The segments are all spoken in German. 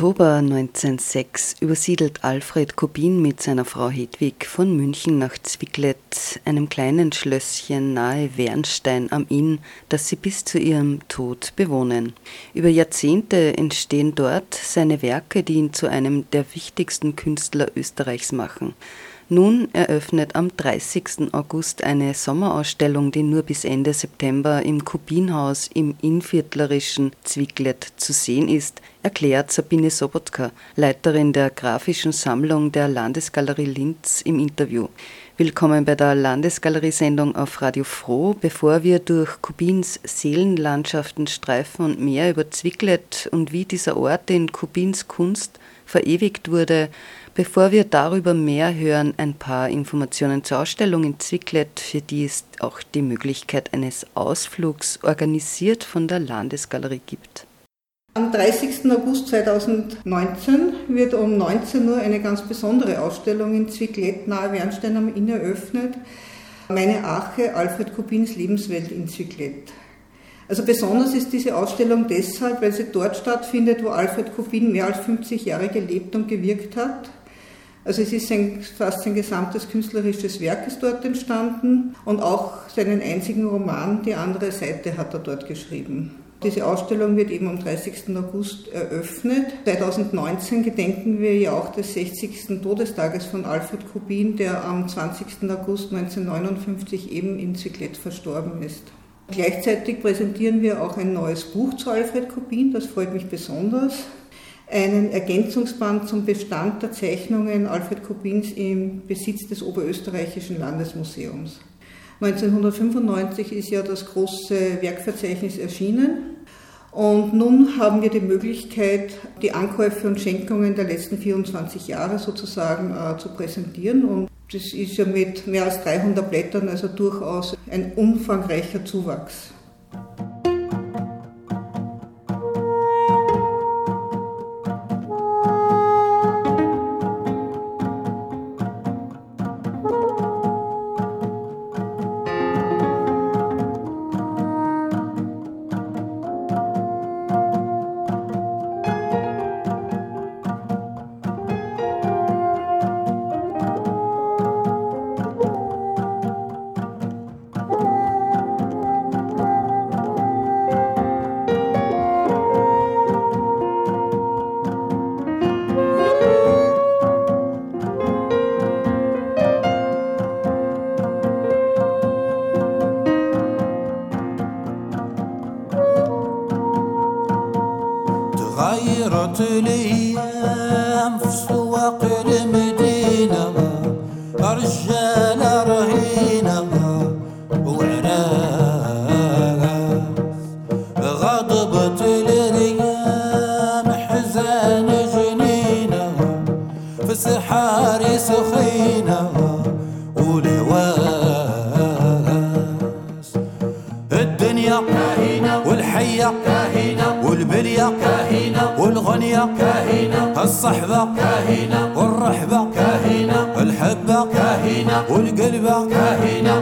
Oktober 1906 übersiedelt Alfred Kubin mit seiner Frau Hedwig von München nach Zwicklet, einem kleinen Schlösschen nahe Wernstein am Inn, das sie bis zu ihrem Tod bewohnen. Über Jahrzehnte entstehen dort seine Werke, die ihn zu einem der wichtigsten Künstler Österreichs machen. Nun eröffnet am 30. August eine Sommerausstellung, die nur bis Ende September im Kubinhaus im innviertlerischen Zwicklet zu sehen ist, erklärt Sabine Sobotka, Leiterin der grafischen Sammlung der Landesgalerie Linz im Interview. Willkommen bei der Landesgalerie-Sendung auf Radio Froh. Bevor wir durch Kubins Seelenlandschaften streifen und mehr über Zwicklet und wie dieser Ort in Kubins Kunst verewigt wurde, Bevor wir darüber mehr hören, ein paar Informationen zur Ausstellung in Zwicklet, für die es auch die Möglichkeit eines Ausflugs organisiert von der Landesgalerie gibt. Am 30. August 2019 wird um 19 Uhr eine ganz besondere Ausstellung in Zwicklet nahe Wernstein am Inn eröffnet. Meine Arche, Alfred Kubins Lebenswelt in Zwicklet. Also besonders ist diese Ausstellung deshalb, weil sie dort stattfindet, wo Alfred Kubin mehr als 50 Jahre gelebt und gewirkt hat. Also es ist sein, fast sein gesamtes künstlerisches Werk ist dort entstanden und auch seinen einzigen Roman, Die andere Seite, hat er dort geschrieben. Diese Ausstellung wird eben am 30. August eröffnet. 2019 gedenken wir ja auch des 60. Todestages von Alfred Kubin, der am 20. August 1959 eben in Zyklet verstorben ist. Gleichzeitig präsentieren wir auch ein neues Buch zu Alfred Kubin, das freut mich besonders einen Ergänzungsband zum Bestand der Zeichnungen Alfred Kubins im Besitz des Oberösterreichischen Landesmuseums. 1995 ist ja das große Werkverzeichnis erschienen und nun haben wir die Möglichkeit, die Ankäufe und Schenkungen der letzten 24 Jahre sozusagen äh, zu präsentieren und das ist ja mit mehr als 300 Blättern also durchaus ein umfangreicher Zuwachs. عن جنينها في السحار سخينها ولواس. الدنيا كاهنة والحية كاهنة والبلية كاهنة والغنية كاهنة الصحبة كاهنة والرحبة كاهنة الحبة كاهنة والقلبة كاهنة.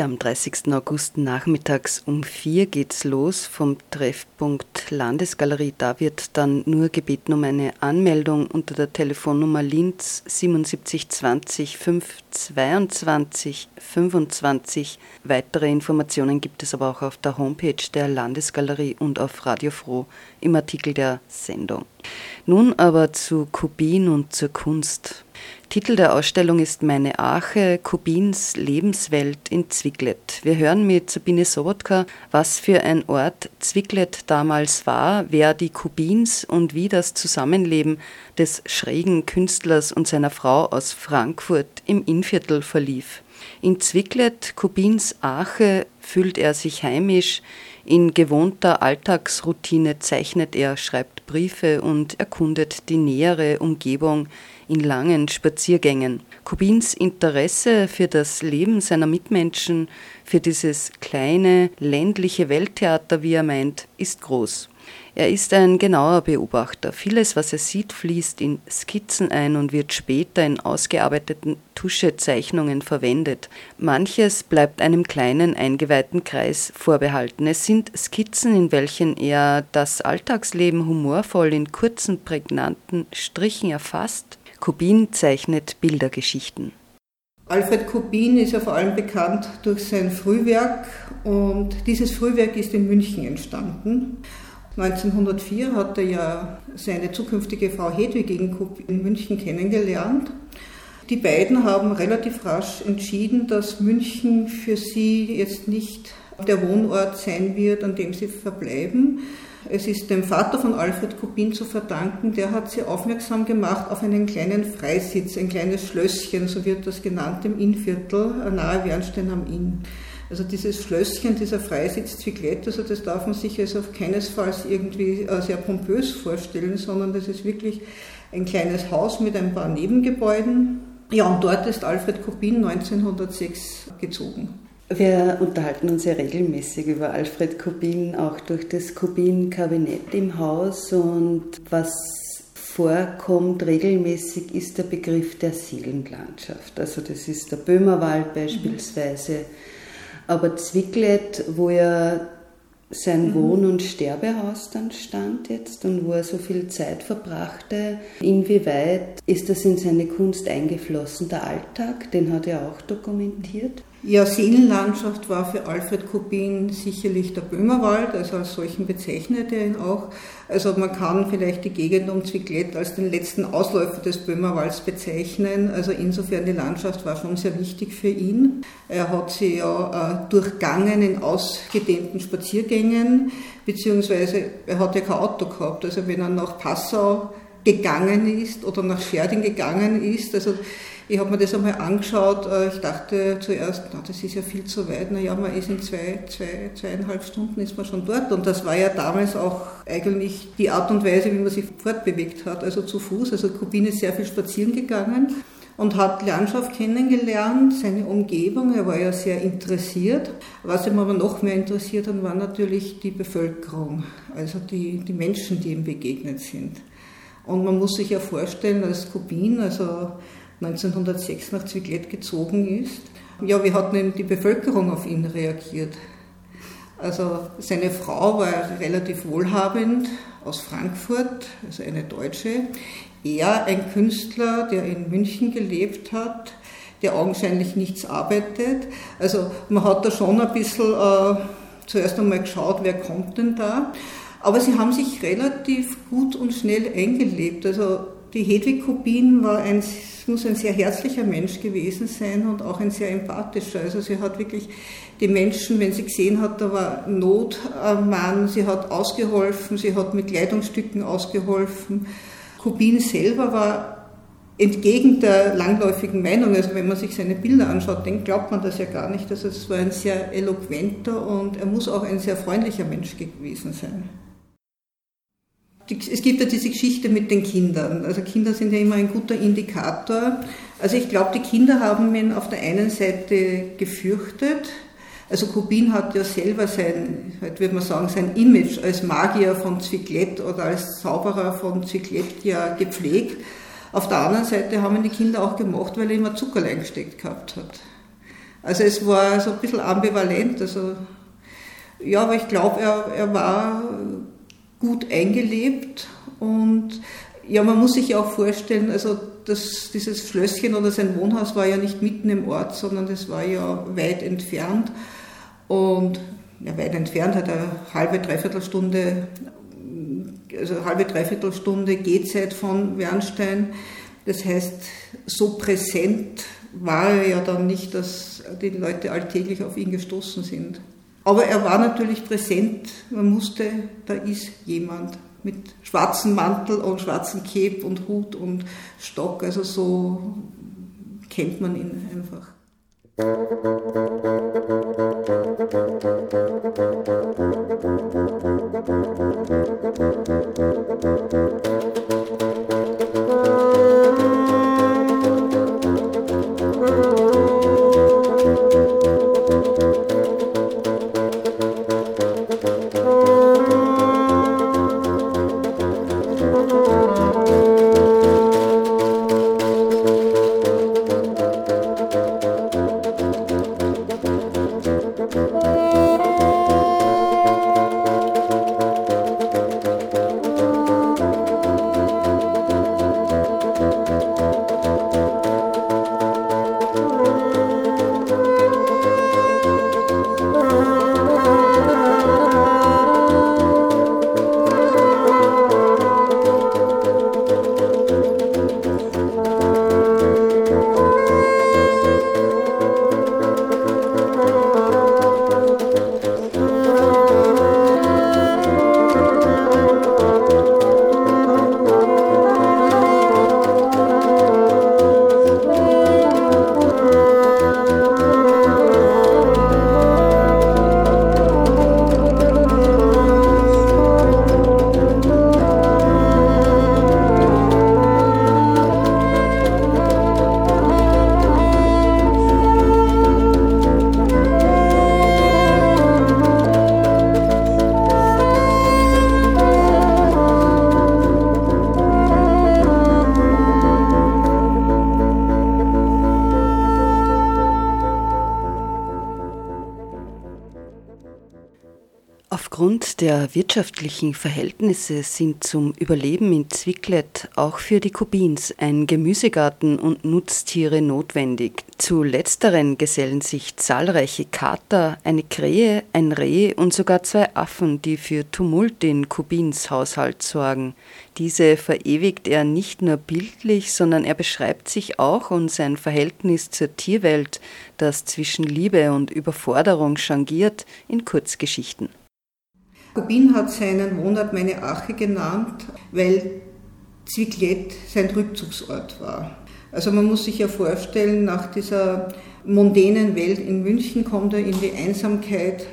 Ja, am 30. August nachmittags um vier geht's los vom Treffpunkt Landesgalerie. Da wird dann nur gebeten um eine Anmeldung unter der Telefonnummer Linz 7720 522 25. Weitere Informationen gibt es aber auch auf der Homepage der Landesgalerie und auf Radio Froh im Artikel der Sendung. Nun aber zu Kubin und zur Kunst. Titel der Ausstellung ist Meine Arche, Kubins Lebenswelt in Zwicklet. Wir hören mit Sabine Sobotka, was für ein Ort Zwicklet damals war, wer die Kubins und wie das Zusammenleben des schrägen Künstlers und seiner Frau aus Frankfurt im Innviertel verlief. In Zwicklet, Kubins Arche, fühlt er sich heimisch, in gewohnter Alltagsroutine zeichnet er, schreibt Briefe und erkundet die nähere Umgebung in langen Spaziergängen. Kubins Interesse für das Leben seiner Mitmenschen, für dieses kleine ländliche Welttheater, wie er meint, ist groß. Er ist ein genauer Beobachter. Vieles, was er sieht, fließt in Skizzen ein und wird später in ausgearbeiteten Tuschezeichnungen verwendet. Manches bleibt einem kleinen eingeweihten Kreis vorbehalten. Es sind Skizzen, in welchen er das Alltagsleben humorvoll in kurzen, prägnanten Strichen erfasst. Kubin zeichnet Bildergeschichten. Alfred Kubin ist ja vor allem bekannt durch sein Frühwerk und dieses Frühwerk ist in München entstanden. 1904 hat er ja seine zukünftige Frau Hedwig in München kennengelernt. Die beiden haben relativ rasch entschieden, dass München für sie jetzt nicht der Wohnort sein wird, an dem sie verbleiben. Es ist dem Vater von Alfred Kubin zu verdanken, der hat sie aufmerksam gemacht auf einen kleinen Freisitz, ein kleines Schlösschen, so wird das genannt, im Innviertel, nahe Wernstein am Inn. Also dieses Schlösschen, dieser Freisitz Zwiglett, also das darf man sich also keinesfalls irgendwie äh, sehr pompös vorstellen, sondern das ist wirklich ein kleines Haus mit ein paar Nebengebäuden. Ja, und dort ist Alfred Kubin 1906 gezogen. Wir unterhalten uns ja regelmäßig über Alfred Kubin, auch durch das Kubin-Kabinett im Haus. Und was vorkommt regelmäßig ist der Begriff der Seelenlandschaft. Also das ist der Böhmerwald beispielsweise. Mhm aber Zwicklet, wo ja sein mhm. Wohn- und Sterbehaus dann stand jetzt und wo er so viel Zeit verbrachte. Inwieweit ist das in seine Kunst eingeflossen? Der Alltag, den hat er auch dokumentiert? Ja, Seelenlandschaft war für Alfred Kubin sicherlich der Böhmerwald, also als solchen bezeichnet er ihn auch. Also man kann vielleicht die Gegend um Zwicklet als den letzten Ausläufer des Böhmerwalds bezeichnen. Also insofern die Landschaft war schon sehr wichtig für ihn. Er hat sie ja äh, durchgangen in ausgedehnten Spaziergängen, beziehungsweise er hat ja kein Auto gehabt. Also wenn er nach Passau gegangen ist oder nach Scherding gegangen ist, also ich habe mir das einmal angeschaut. Äh, ich dachte zuerst, na, das ist ja viel zu weit. Naja, man ist in zwei, zwei, zweieinhalb Stunden ist man schon dort. Und das war ja damals auch eigentlich die Art und Weise, wie man sich fortbewegt hat, also zu Fuß. Also Kubin ist sehr viel spazieren gegangen und hat Landschaft kennengelernt, seine Umgebung. Er war ja sehr interessiert. Was ihm aber noch mehr interessiert hat, war natürlich die Bevölkerung, also die, die Menschen, die ihm begegnet sind. Und man muss sich ja vorstellen, als Kubin, also 1906 nach Zwicklet gezogen ist. Ja, wie hat denn die Bevölkerung auf ihn reagiert? Also seine Frau war relativ wohlhabend aus Frankfurt, also eine Deutsche. Er ein Künstler, der in München gelebt hat, der augenscheinlich nichts arbeitet. Also man hat da schon ein bisschen äh, zuerst einmal geschaut, wer kommt denn da. Aber sie haben sich relativ gut und schnell eingelebt. Also die Hedwig Kubin war ein muss ein sehr herzlicher Mensch gewesen sein und auch ein sehr empathischer. Also sie hat wirklich die Menschen, wenn sie gesehen hat, da war Not am Mann, sie hat ausgeholfen, sie hat mit Kleidungsstücken ausgeholfen. Kubin selber war entgegen der langläufigen Meinung, also wenn man sich seine Bilder anschaut, dann glaubt man das ja gar nicht. Also es war ein sehr eloquenter und er muss auch ein sehr freundlicher Mensch gewesen sein es gibt ja diese Geschichte mit den Kindern. Also Kinder sind ja immer ein guter Indikator. Also ich glaube, die Kinder haben ihn auf der einen Seite gefürchtet. Also Kubin hat ja selber sein, heute würde man sagen, sein Image als Magier von Zwicklet oder als Zauberer von Zwicklet ja gepflegt. Auf der anderen Seite haben ihn die Kinder auch gemacht, weil er immer Zuckerlein gesteckt gehabt hat. Also es war so ein bisschen ambivalent. Also ja, aber ich glaube, er, er war gut eingelebt und ja, man muss sich ja auch vorstellen, also das, dieses Schlösschen oder sein Wohnhaus war ja nicht mitten im Ort, sondern das war ja weit entfernt und ja, weit entfernt hat er halbe, dreiviertel Stunde, also halbe, dreiviertel Stunde Gehzeit von Wernstein. Das heißt, so präsent war er ja dann nicht, dass die Leute alltäglich auf ihn gestoßen sind. Aber er war natürlich präsent. Man wusste, da ist jemand mit schwarzem Mantel und schwarzem Cape und Hut und Stock. Also so kennt man ihn einfach. Wirtschaftlichen Verhältnisse sind zum Überleben in Zwicklet auch für die Kubins ein Gemüsegarten und Nutztiere notwendig. Zu letzteren gesellen sich zahlreiche Kater, eine Krähe, ein Reh und sogar zwei Affen, die für Tumult in Kubins Haushalt sorgen. Diese verewigt er nicht nur bildlich, sondern er beschreibt sich auch und sein Verhältnis zur Tierwelt, das zwischen Liebe und Überforderung changiert, in Kurzgeschichten. Kubin hat seinen Wohnort meine Ache genannt, weil Zwicklet sein Rückzugsort war. Also man muss sich ja vorstellen, nach dieser mondänen Welt in München kommt er in die Einsamkeit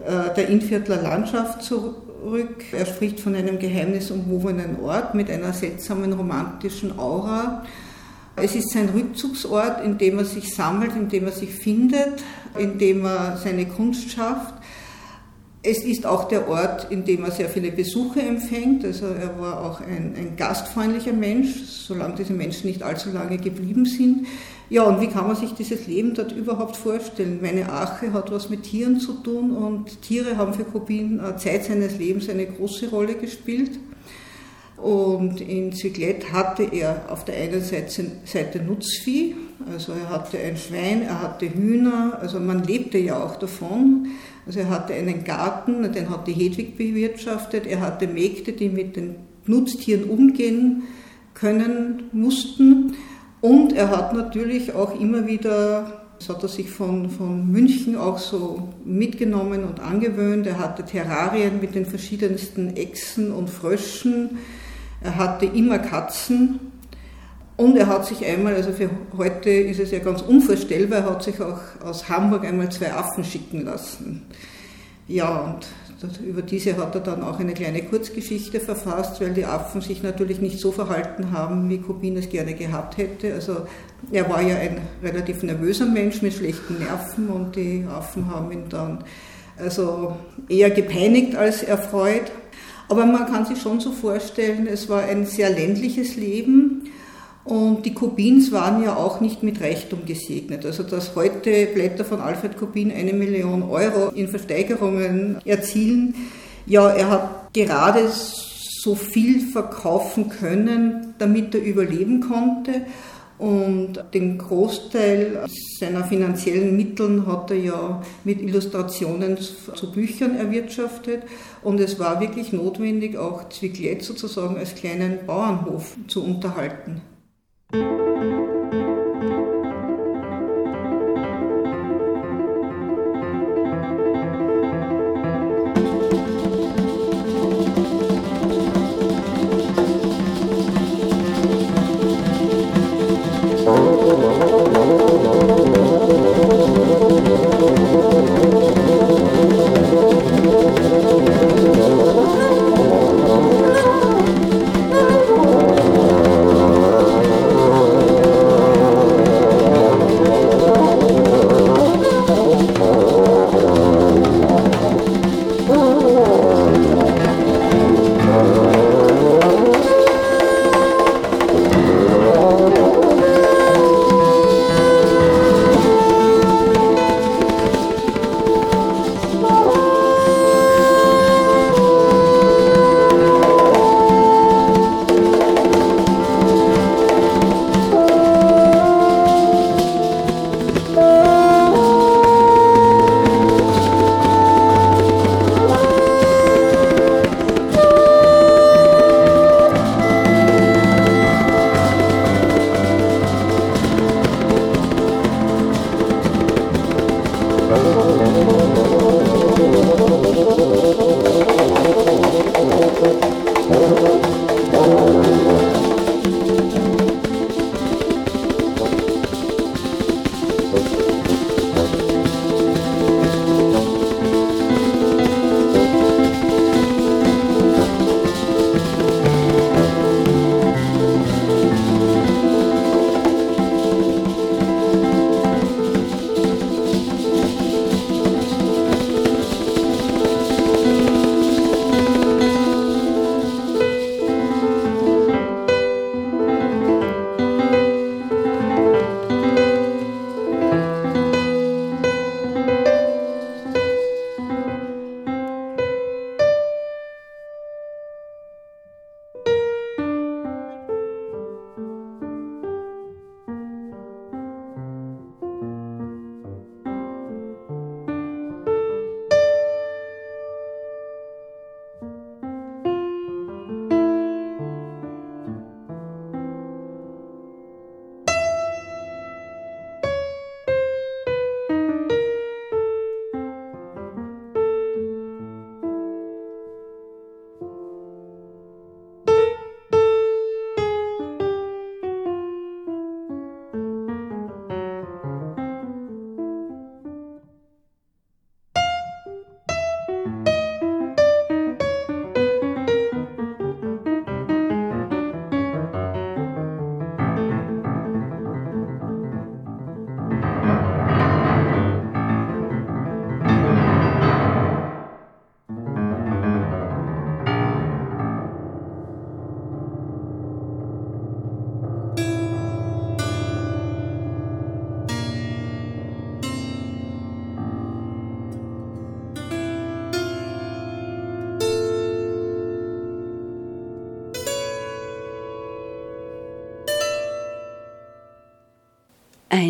äh, der Innviertler Landschaft zurück. Er spricht von einem geheimnisumwobenen Ort mit einer seltsamen romantischen Aura. Es ist sein Rückzugsort, in dem er sich sammelt, in dem er sich findet, in dem er seine Kunst schafft. Es ist auch der Ort, in dem er sehr viele Besucher empfängt. Also er war auch ein, ein, gastfreundlicher Mensch, solange diese Menschen nicht allzu lange geblieben sind. Ja, und wie kann man sich dieses Leben dort überhaupt vorstellen? Meine Ache hat was mit Tieren zu tun und Tiere haben für Kubin äh, Zeit seines Lebens eine große Rolle gespielt. Und in Zwicklet hatte er auf der einen Seite, Seite Nutzvieh, also er hatte ein Schwein, er hatte Hühner, also man lebte ja auch davon. Also er hatte einen Garten, den hat die Hedwig bewirtschaftet, er hatte Mägde, die mit den Nutztieren umgehen können mussten. Und er hat natürlich auch immer wieder, das hat er sich von, von München auch so mitgenommen und angewöhnt, er hatte Terrarien mit den verschiedensten Echsen und Fröschen, er hatte immer Katzen und er hat sich einmal, also für heute ist es ja ganz unvorstellbar, er hat sich auch aus Hamburg einmal zwei Affen schicken lassen. Ja, und über diese hat er dann auch eine kleine Kurzgeschichte verfasst, weil die Affen sich natürlich nicht so verhalten haben, wie Kubin es gerne gehabt hätte. Also er war ja ein relativ nervöser Mensch mit schlechten Nerven und die Affen haben ihn dann also eher gepeinigt als erfreut. Aber man kann sich schon so vorstellen, es war ein sehr ländliches Leben und die Kubins waren ja auch nicht mit Reichtum gesegnet. Also dass heute Blätter von Alfred Kubin eine Million Euro in Versteigerungen erzielen, ja, er hat gerade so viel verkaufen können, damit er überleben konnte. Und den Großteil seiner finanziellen Mittel hat er ja mit Illustrationen zu Büchern erwirtschaftet. Und es war wirklich notwendig, auch Zwicklet sozusagen als kleinen Bauernhof zu unterhalten. thank you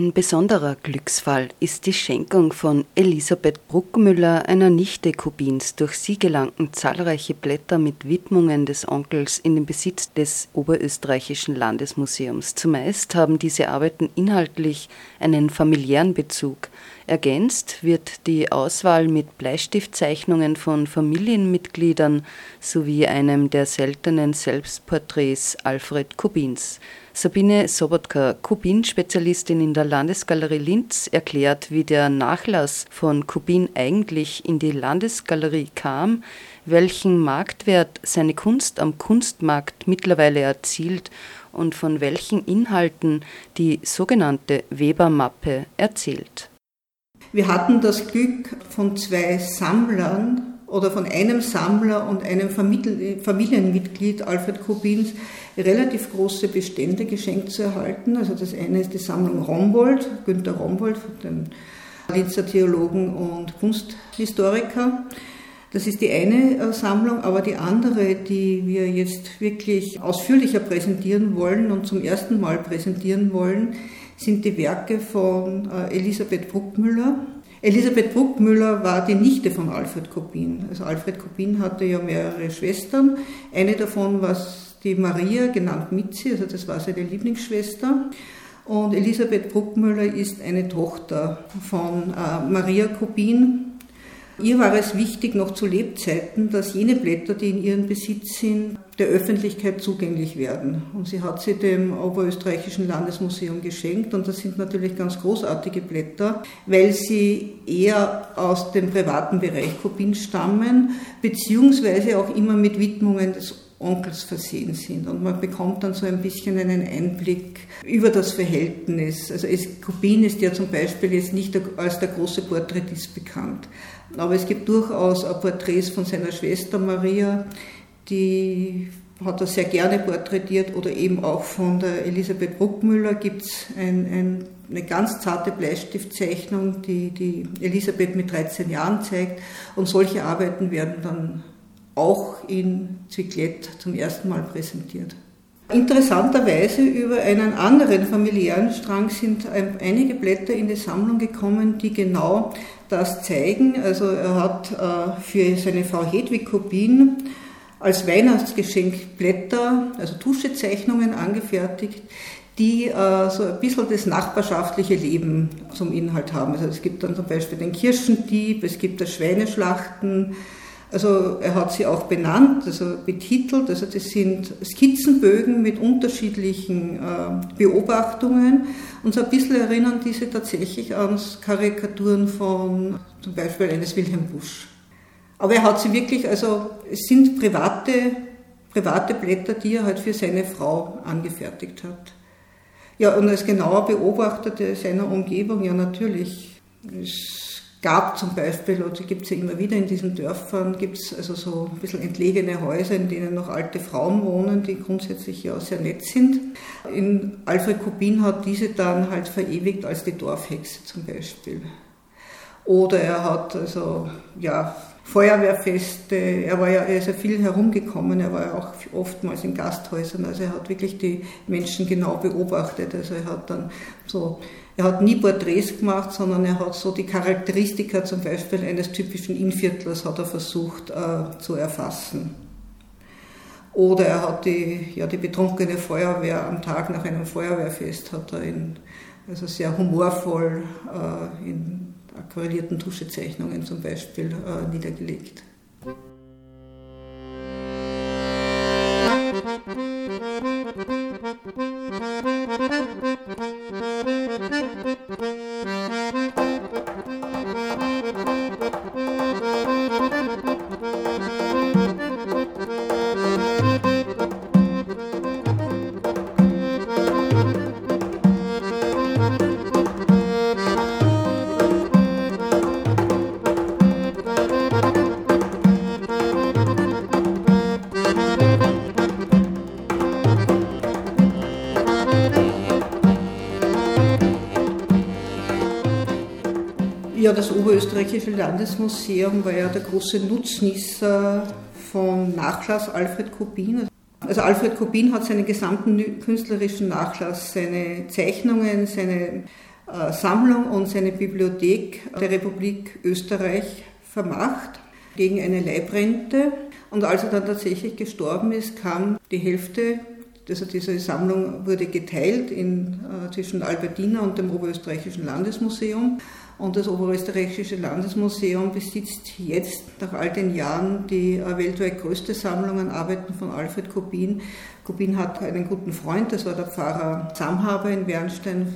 Ein besonderer Glücksfall ist die Schenkung von Elisabeth Bruckmüller, einer Nichte Kubins. Durch sie gelangten zahlreiche Blätter mit Widmungen des Onkels in den Besitz des Oberösterreichischen Landesmuseums. Zumeist haben diese Arbeiten inhaltlich einen familiären Bezug. Ergänzt wird die Auswahl mit Bleistiftzeichnungen von Familienmitgliedern sowie einem der seltenen Selbstporträts Alfred Kubins. Sabine Sobotka, Kubin-Spezialistin in der Landesgalerie Linz, erklärt, wie der Nachlass von Kubin eigentlich in die Landesgalerie kam, welchen Marktwert seine Kunst am Kunstmarkt mittlerweile erzielt und von welchen Inhalten die sogenannte Weber-Mappe erzählt. Wir hatten das Glück, von zwei Sammlern oder von einem Sammler und einem Familienmitglied Alfred Kubins relativ große Bestände geschenkt zu erhalten. Also das eine ist die Sammlung Rombold, Günter Rombold, dem Linzer Theologen und Kunsthistoriker. Das ist die eine äh, Sammlung, aber die andere, die wir jetzt wirklich ausführlicher präsentieren wollen und zum ersten Mal präsentieren wollen, sind die Werke von äh, Elisabeth Bruckmüller, Elisabeth Bruckmüller war die Nichte von Alfred Kopin. Also Alfred Kopin hatte ja mehrere Schwestern. Eine davon war die Maria, genannt Mitzi, also das war seine Lieblingsschwester. Und Elisabeth Bruckmüller ist eine Tochter von äh, Maria Kubin. Ihr war es wichtig, noch zu Lebzeiten, dass jene Blätter, die in ihrem Besitz sind, der Öffentlichkeit zugänglich werden. Und sie hat sie dem Oberösterreichischen Landesmuseum geschenkt. Und das sind natürlich ganz großartige Blätter, weil sie eher aus dem privaten Bereich Kubin stammen, beziehungsweise auch immer mit Widmungen des Onkels versehen sind. Und man bekommt dann so ein bisschen einen Einblick über das Verhältnis. Also es, ist ja zum Beispiel jetzt nicht als der große Porträtist bekannt. Aber es gibt durchaus Porträts von seiner Schwester Maria, die hat er sehr gerne porträtiert oder eben auch von der Elisabeth Bruckmüller gibt es ein, ein, eine ganz zarte Bleistiftzeichnung, die, die Elisabeth mit 13 Jahren zeigt und solche Arbeiten werden dann auch in Zwicklet zum ersten Mal präsentiert. Interessanterweise über einen anderen familiären Strang sind einige Blätter in die Sammlung gekommen, die genau das zeigen. Also er hat äh, für seine Frau Hedwig Kubin als Weihnachtsgeschenk Blätter, also Tuschezeichnungen angefertigt, die äh, so ein bisschen das nachbarschaftliche Leben zum Inhalt haben. Also es gibt dann zum Beispiel den Kirschendieb, es gibt das Schweineschlachten, also er hat sie auch benannt, also betitelt. Also das sind Skizzenbögen mit unterschiedlichen äh, Beobachtungen. Und so ein bisschen erinnern diese tatsächlich an Karikaturen von zum Beispiel eines Wilhelm Busch. Aber er hat sie wirklich, also es sind private, private Blätter, die er halt für seine Frau angefertigt hat. Ja, und als genauer Beobachter seiner Umgebung, ja natürlich, es gab zum Beispiel, oder gibt es ja immer wieder in diesen Dörfern, gibt es also so ein bisschen entlegene Häuser, in denen noch alte Frauen wohnen, die grundsätzlich ja sehr nett sind. In Alfred Kubin hat diese dann halt verewigt als die Dorfhexe zum Beispiel. Oder er hat also, ja, Feuerwehrfeste, er war ja, er ist ja viel herumgekommen, er war ja auch oftmals in Gasthäusern, also er hat wirklich die Menschen genau beobachtet, also er hat dann so er hat nie Porträts gemacht, sondern er hat so die Charakteristika zum Beispiel eines typischen Innviertlers hat er versucht äh, zu erfassen. Oder er hat die, ja, die betrunkene Feuerwehr am Tag nach einem Feuerwehrfest hat er in, also sehr humorvoll äh, in aquarellierten Tuschezeichnungen zum Beispiel äh, niedergelegt. Das Oberösterreichische Landesmuseum war ja der große Nutznießer vom Nachlass Alfred Kubin. Also Alfred Kubin hat seinen gesamten künstlerischen Nachlass, seine Zeichnungen, seine äh, Sammlung und seine Bibliothek der Republik Österreich vermacht gegen eine Leibrente. Und als er dann tatsächlich gestorben ist, kam die Hälfte, also diese Sammlung wurde geteilt in, äh, zwischen Albertina und dem Oberösterreichischen Landesmuseum. Und das Oberösterreichische Landesmuseum besitzt jetzt nach all den Jahren die äh, weltweit größte Sammlung an Arbeiten von Alfred Kubin. Kubin hat einen guten Freund, das war der Pfarrer Samhaber in Wernstein.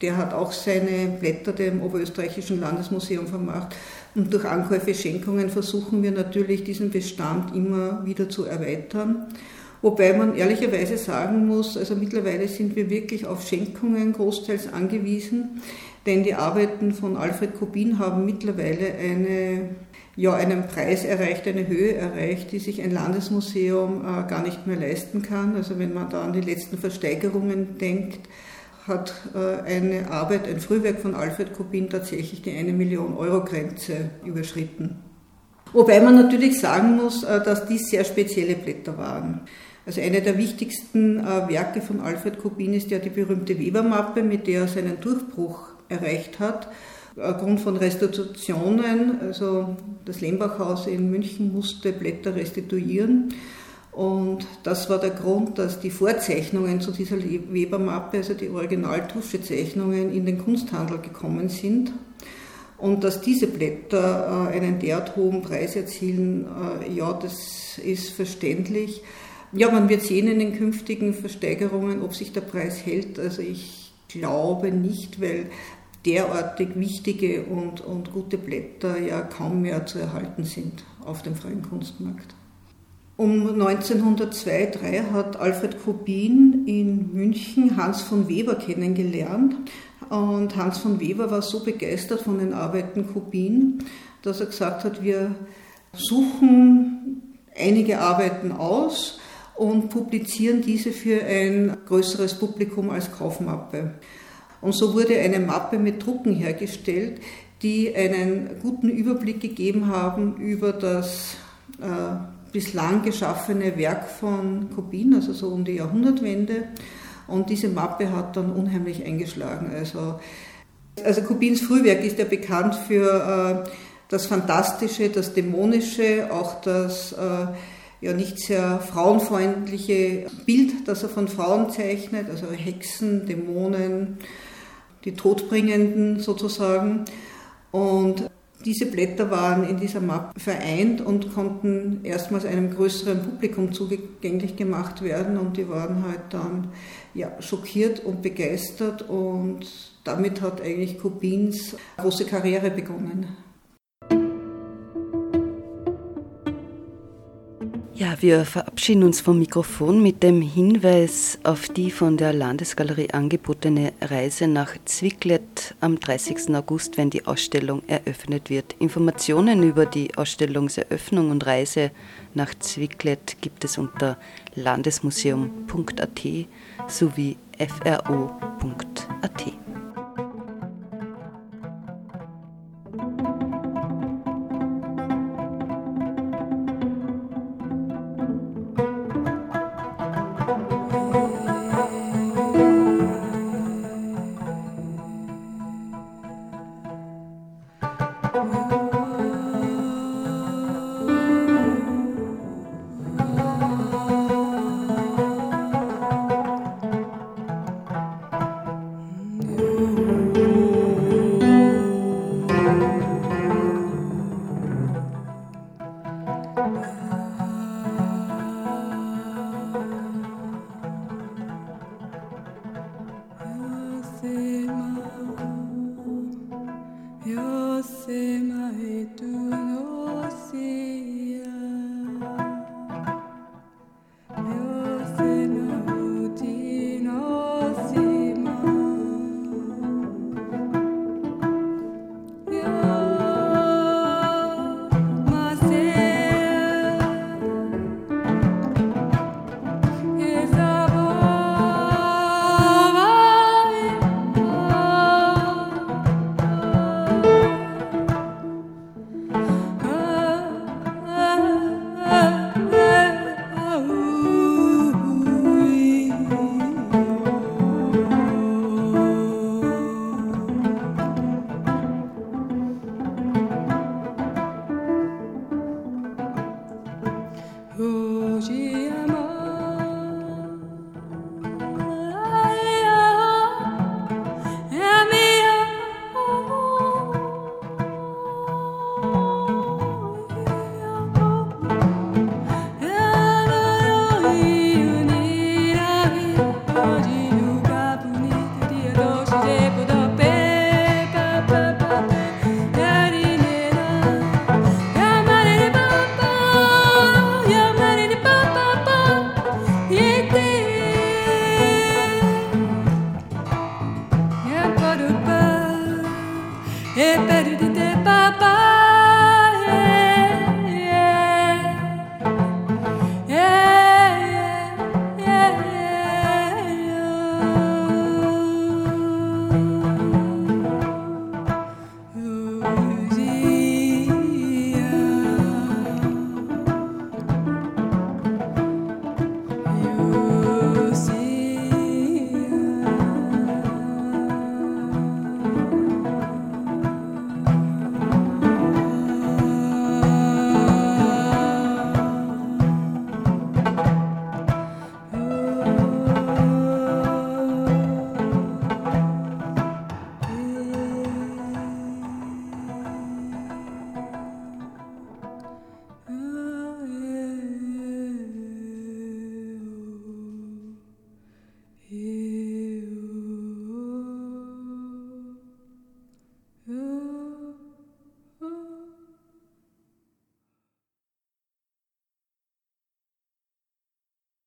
Der hat auch seine Blätter dem Oberösterreichischen Landesmuseum vermacht. Und durch Ankäufe, Schenkungen versuchen wir natürlich diesen Bestand immer wieder zu erweitern. Wobei man ehrlicherweise sagen muss, also mittlerweile sind wir wirklich auf Schenkungen großteils angewiesen. Denn die Arbeiten von Alfred Kubin haben mittlerweile eine, ja, einen Preis erreicht, eine Höhe erreicht, die sich ein Landesmuseum äh, gar nicht mehr leisten kann. Also wenn man da an die letzten Versteigerungen denkt, hat äh, eine Arbeit, ein Frühwerk von Alfred Kubin tatsächlich die eine Million Euro Grenze überschritten. Wobei man natürlich sagen muss, äh, dass dies sehr spezielle Blätter waren. Also eine der wichtigsten äh, Werke von Alfred Kubin ist ja die berühmte Webermappe, mit der er seinen Durchbruch erreicht hat. Aufgrund von Restitutionen, also das Lembachhaus in München musste Blätter restituieren. Und das war der Grund, dass die Vorzeichnungen zu dieser Webermappe, also die Originaltuschezeichnungen, in den Kunsthandel gekommen sind. Und dass diese Blätter äh, einen derart hohen Preis erzielen, äh, ja, das ist verständlich. Ja, man wird sehen in den künftigen Versteigerungen, ob sich der Preis hält. Also ich glaube nicht, weil derartig wichtige und, und gute Blätter ja kaum mehr zu erhalten sind auf dem freien Kunstmarkt. Um 1902-3 hat Alfred Kubin in München Hans von Weber kennengelernt. Und Hans von Weber war so begeistert von den Arbeiten Kubin, dass er gesagt hat, wir suchen einige Arbeiten aus und publizieren diese für ein größeres Publikum als Kaufmappe. Und so wurde eine Mappe mit Drucken hergestellt, die einen guten Überblick gegeben haben über das äh, bislang geschaffene Werk von Kubin, also so um die Jahrhundertwende. Und diese Mappe hat dann unheimlich eingeschlagen. Also, also Kubins Frühwerk ist ja bekannt für äh, das Fantastische, das Dämonische, auch das äh, ja nicht sehr frauenfreundliche Bild, das er von Frauen zeichnet, also Hexen, Dämonen, die Todbringenden sozusagen. Und diese Blätter waren in dieser Mappe vereint und konnten erstmals einem größeren Publikum zugänglich gemacht werden und die waren halt dann ja, schockiert und begeistert und damit hat eigentlich Kubins große Karriere begonnen. Ja, wir verabschieden uns vom Mikrofon mit dem Hinweis auf die von der Landesgalerie angebotene Reise nach Zwicklet am 30. August, wenn die Ausstellung eröffnet wird. Informationen über die Ausstellungseröffnung und Reise nach Zwicklet gibt es unter landesmuseum.at sowie fro.at.